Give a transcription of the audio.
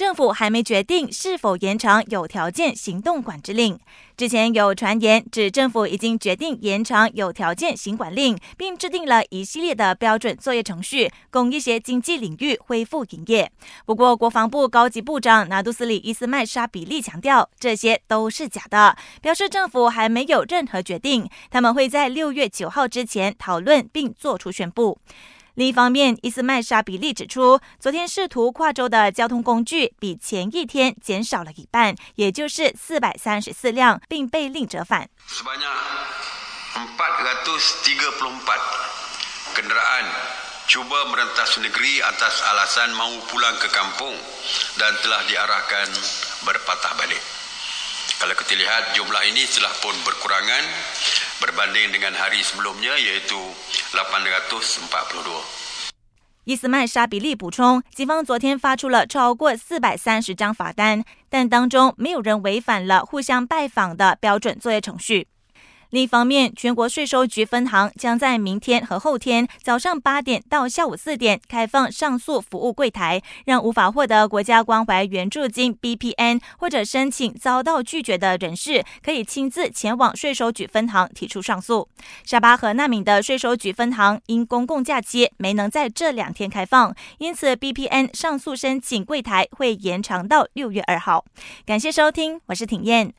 政府还没决定是否延长有条件行动管制令。之前有传言指政府已经决定延长有条件行管令，并制定了一系列的标准作业程序，供一些经济领域恢复营业。不过，国防部高级部长拿杜斯里伊斯麦沙比利强调，这些都是假的，表示政府还没有任何决定，他们会在六月九号之前讨论并做出宣布。另一方面，伊斯麦沙比利指出，昨天试图跨州的交通工具比前一天减少了一半，也就是四百三十四辆，并被令折返。Sebanyak 434 kenderaan cuba merentas negeri atas alasan mahu pulang ke kampung dan telah diarahkan berpatah balik. Kalau kita lihat jumlah ini telah pun berkurangan berbanding dengan hari sebelumnya iaitu 伊斯曼沙比利补充，警方昨天发出了超过四百三十张罚单，但当中没有人违反了互相拜访的标准作业程序。另一方面，全国税收局分行将在明天和后天早上八点到下午四点开放上诉服务柜台，让无法获得国家关怀援助金 （BPN） 或者申请遭到拒绝的人士，可以亲自前往税收局分行提出上诉。沙巴和纳敏的税收局分行因公共假期没能在这两天开放，因此 BPN 上诉申请柜台会延长到六月二号。感谢收听，我是挺燕。